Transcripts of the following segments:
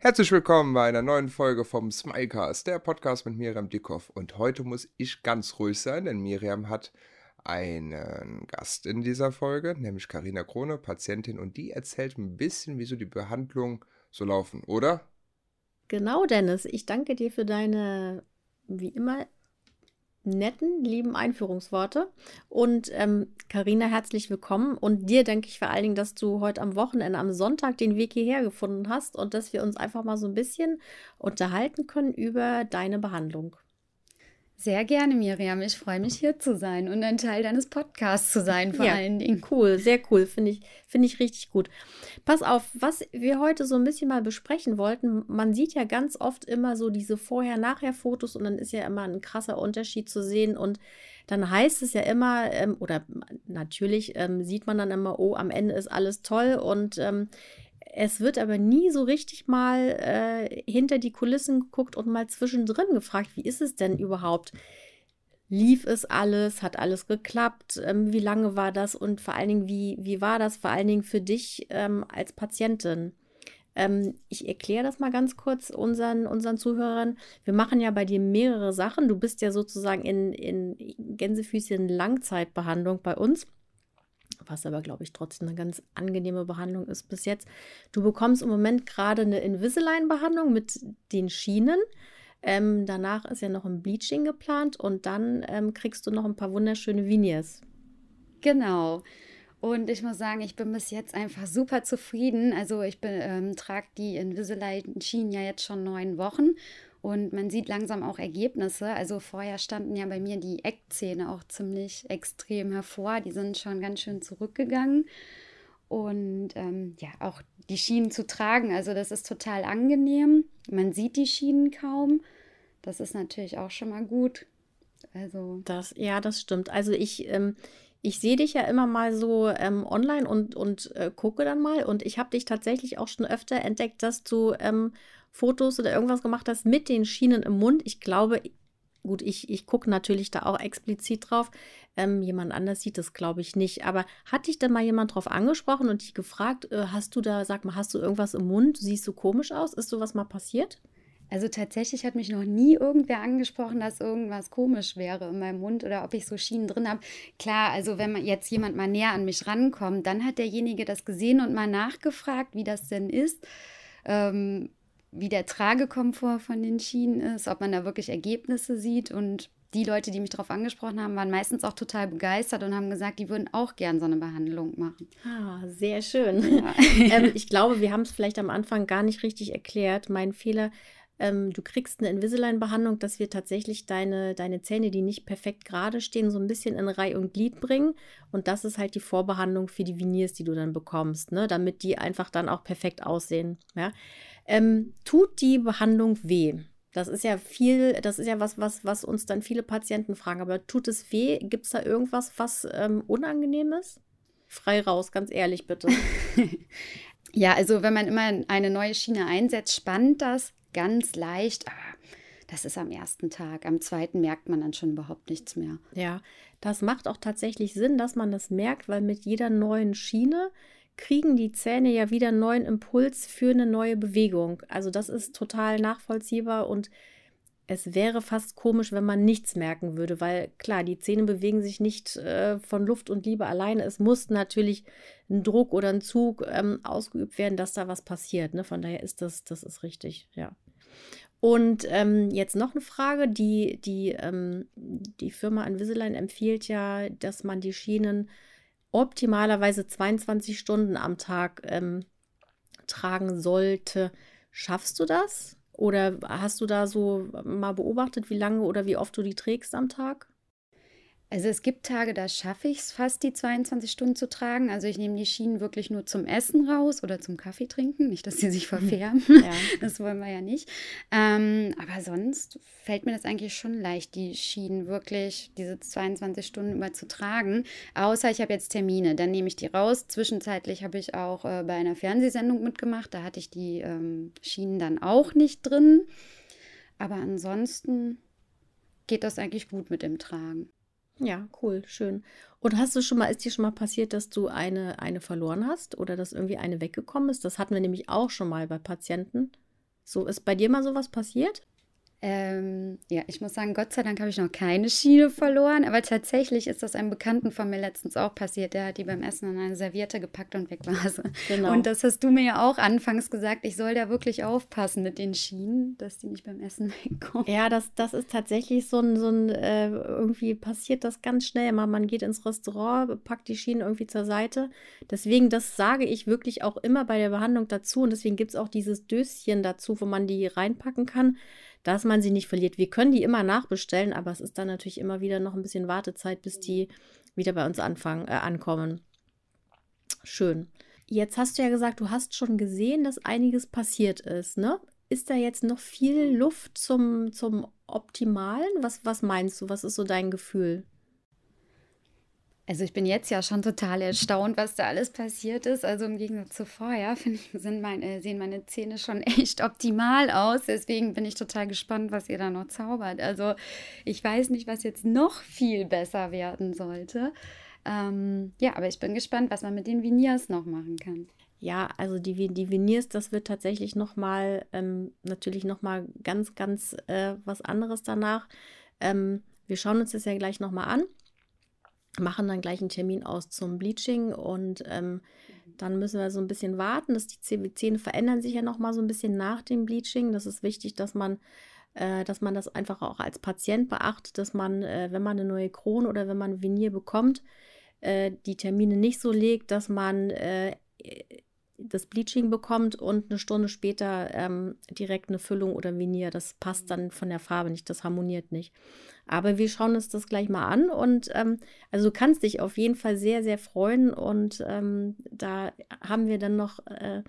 Herzlich willkommen bei einer neuen Folge vom Smilecast, der Podcast mit Miriam Dickhoff. Und heute muss ich ganz ruhig sein, denn Miriam hat einen Gast in dieser Folge, nämlich Karina Krone, Patientin, und die erzählt ein bisschen, wieso die Behandlungen so laufen, oder? Genau, Dennis. Ich danke dir für deine, wie immer, netten, lieben Einführungsworte. Und Karina, ähm, herzlich willkommen. Und dir danke ich vor allen Dingen, dass du heute am Wochenende, am Sonntag den Weg hierher gefunden hast und dass wir uns einfach mal so ein bisschen unterhalten können über deine Behandlung. Sehr gerne, Miriam. Ich freue mich, hier zu sein und ein Teil deines Podcasts zu sein, vor ja, allen Dingen. Cool, sehr cool. Finde ich, find ich richtig gut. Pass auf, was wir heute so ein bisschen mal besprechen wollten. Man sieht ja ganz oft immer so diese Vorher-Nachher-Fotos und dann ist ja immer ein krasser Unterschied zu sehen. Und dann heißt es ja immer, ähm, oder natürlich ähm, sieht man dann immer, oh, am Ende ist alles toll und ähm, es wird aber nie so richtig mal äh, hinter die Kulissen geguckt und mal zwischendrin gefragt, wie ist es denn überhaupt? Lief es alles? Hat alles geklappt? Ähm, wie lange war das? Und vor allen Dingen, wie, wie war das vor allen Dingen für dich ähm, als Patientin? Ähm, ich erkläre das mal ganz kurz unseren, unseren Zuhörern. Wir machen ja bei dir mehrere Sachen. Du bist ja sozusagen in, in Gänsefüßchen Langzeitbehandlung bei uns was aber, glaube ich, trotzdem eine ganz angenehme Behandlung ist bis jetzt. Du bekommst im Moment gerade eine Invisalign-Behandlung mit den Schienen. Ähm, danach ist ja noch ein Bleaching geplant und dann ähm, kriegst du noch ein paar wunderschöne Veneers. Genau. Und ich muss sagen, ich bin bis jetzt einfach super zufrieden. Also ich ähm, trage die Invisalign-Schienen ja jetzt schon neun Wochen und man sieht langsam auch Ergebnisse. Also vorher standen ja bei mir die Eckzähne auch ziemlich extrem hervor. Die sind schon ganz schön zurückgegangen. Und ähm, ja, auch die Schienen zu tragen, also das ist total angenehm. Man sieht die Schienen kaum. Das ist natürlich auch schon mal gut. Also. Das, ja, das stimmt. Also ich, ähm, ich sehe dich ja immer mal so ähm, online und, und äh, gucke dann mal. Und ich habe dich tatsächlich auch schon öfter entdeckt, dass du ähm, Fotos oder irgendwas gemacht hast mit den Schienen im Mund. Ich glaube, gut, ich, ich gucke natürlich da auch explizit drauf. Ähm, jemand anders sieht das, glaube ich, nicht. Aber hat dich denn mal jemand drauf angesprochen und dich gefragt, äh, hast du da, sag mal, hast du irgendwas im Mund? Siehst du komisch aus? Ist sowas mal passiert? Also tatsächlich hat mich noch nie irgendwer angesprochen, dass irgendwas komisch wäre in meinem Mund oder ob ich so Schienen drin habe. Klar, also wenn man jetzt jemand mal näher an mich rankommt, dann hat derjenige das gesehen und mal nachgefragt, wie das denn ist. Ähm, wie der Tragekomfort von den Schienen ist, ob man da wirklich Ergebnisse sieht. Und die Leute, die mich darauf angesprochen haben, waren meistens auch total begeistert und haben gesagt, die würden auch gern so eine Behandlung machen. Ah, sehr schön. Ja. ähm, ich glaube, wir haben es vielleicht am Anfang gar nicht richtig erklärt. Mein Fehler. Ähm, du kriegst eine Invisalign-Behandlung, dass wir tatsächlich deine, deine Zähne, die nicht perfekt gerade stehen, so ein bisschen in Reihe und Glied bringen. Und das ist halt die Vorbehandlung für die Veneers, die du dann bekommst, ne? damit die einfach dann auch perfekt aussehen. Ja? Ähm, tut die Behandlung weh? Das ist ja viel, das ist ja was, was, was uns dann viele Patienten fragen. Aber tut es weh? Gibt es da irgendwas, was ähm, unangenehm ist? Frei raus, ganz ehrlich bitte. ja, also wenn man immer eine neue Schiene einsetzt, spannt das ganz leicht. Aber das ist am ersten Tag. Am zweiten merkt man dann schon überhaupt nichts mehr. Ja, das macht auch tatsächlich Sinn, dass man das merkt, weil mit jeder neuen Schiene kriegen die Zähne ja wieder neuen Impuls für eine neue Bewegung. Also das ist total nachvollziehbar und es wäre fast komisch, wenn man nichts merken würde, weil klar, die Zähne bewegen sich nicht äh, von Luft und Liebe alleine. Es muss natürlich ein Druck oder ein Zug ähm, ausgeübt werden, dass da was passiert. Ne? Von daher ist das, das ist richtig, ja. Und ähm, jetzt noch eine Frage, die, die, ähm, die Firma Invisalign empfiehlt ja, dass man die Schienen optimalerweise 22 Stunden am Tag ähm, tragen sollte. Schaffst du das? Oder hast du da so mal beobachtet, wie lange oder wie oft du die trägst am Tag? Also es gibt Tage, da schaffe ich es fast, die 22 Stunden zu tragen. Also ich nehme die Schienen wirklich nur zum Essen raus oder zum Kaffee trinken. Nicht, dass sie sich verfärben. Ja. Das wollen wir ja nicht. Ähm, aber sonst fällt mir das eigentlich schon leicht, die Schienen wirklich diese 22 Stunden über zu tragen. Außer ich habe jetzt Termine, dann nehme ich die raus. Zwischenzeitlich habe ich auch äh, bei einer Fernsehsendung mitgemacht. Da hatte ich die ähm, Schienen dann auch nicht drin. Aber ansonsten geht das eigentlich gut mit dem Tragen. Ja, cool, schön. Und hast du schon mal, ist dir schon mal passiert, dass du eine, eine verloren hast oder dass irgendwie eine weggekommen ist? Das hatten wir nämlich auch schon mal bei Patienten. So, ist bei dir mal sowas passiert? Ähm, ja, ich muss sagen, Gott sei Dank habe ich noch keine Schiene verloren, aber tatsächlich ist das einem Bekannten von mir letztens auch passiert. Der hat die beim Essen in eine Serviette gepackt und weg war sie. Genau. Und das hast du mir ja auch anfangs gesagt, ich soll da wirklich aufpassen mit den Schienen, dass die nicht beim Essen wegkommen. Ja, das, das ist tatsächlich so ein, so ein äh, irgendwie passiert das ganz schnell. Mal, man geht ins Restaurant, packt die Schienen irgendwie zur Seite. Deswegen, das sage ich wirklich auch immer bei der Behandlung dazu und deswegen gibt es auch dieses Döschen dazu, wo man die reinpacken kann dass man sie nicht verliert. Wir können die immer nachbestellen, aber es ist dann natürlich immer wieder noch ein bisschen Wartezeit, bis die wieder bei uns anfangen, äh, ankommen. Schön. Jetzt hast du ja gesagt, du hast schon gesehen, dass einiges passiert ist, ne? Ist da jetzt noch viel Luft zum, zum Optimalen? Was, was meinst du? Was ist so dein Gefühl? Also ich bin jetzt ja schon total erstaunt, was da alles passiert ist. Also im Gegensatz zu vorher, ich, meine, sehen meine Zähne schon echt optimal aus. Deswegen bin ich total gespannt, was ihr da noch zaubert. Also ich weiß nicht, was jetzt noch viel besser werden sollte. Ähm, ja, aber ich bin gespannt, was man mit den Veneers noch machen kann. Ja, also die, die Veneers, das wird tatsächlich nochmal, ähm, natürlich nochmal ganz, ganz äh, was anderes danach. Ähm, wir schauen uns das ja gleich nochmal an machen dann gleich einen Termin aus zum Bleaching und ähm, dann müssen wir so ein bisschen warten. Dass die Zähne verändern sich ja noch mal so ein bisschen nach dem Bleaching. Das ist wichtig, dass man, äh, dass man das einfach auch als Patient beachtet, dass man, äh, wenn man eine neue Krone oder wenn man Venier bekommt, äh, die Termine nicht so legt, dass man das Bleaching bekommt und eine Stunde später ähm, direkt eine Füllung oder Venier. Das passt dann von der Farbe nicht, das harmoniert nicht. Aber wir schauen uns das gleich mal an und ähm, also du kannst dich auf jeden Fall sehr, sehr freuen und ähm, da haben wir dann noch äh,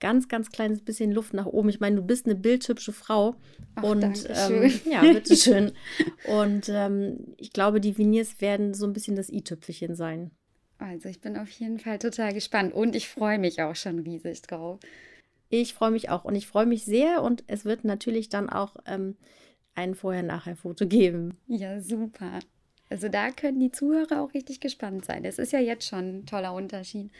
ganz, ganz kleines bisschen Luft nach oben. Ich meine, du bist eine bildhübsche Frau Ach, und ähm, ja, bitteschön. und ähm, ich glaube, die Veneers werden so ein bisschen das i-Tüpfelchen sein. Also ich bin auf jeden Fall total gespannt und ich freue mich auch schon riesig drauf. Ich freue mich auch und ich freue mich sehr und es wird natürlich dann auch ähm, ein Vorher-Nachher-Foto geben. Ja, super. Also da können die Zuhörer auch richtig gespannt sein. Es ist ja jetzt schon ein toller Unterschied.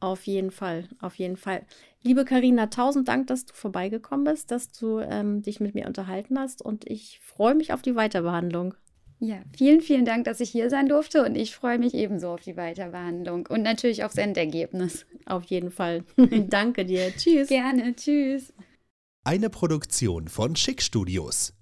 Auf jeden Fall, auf jeden Fall. Liebe Karina, tausend Dank, dass du vorbeigekommen bist, dass du ähm, dich mit mir unterhalten hast und ich freue mich auf die Weiterbehandlung. Ja, vielen, vielen Dank, dass ich hier sein durfte und ich freue mich ebenso auf die Weiterbehandlung und natürlich aufs Endergebnis. Auf jeden Fall. Danke dir. Tschüss. Gerne. Tschüss. Eine Produktion von Schick Studios.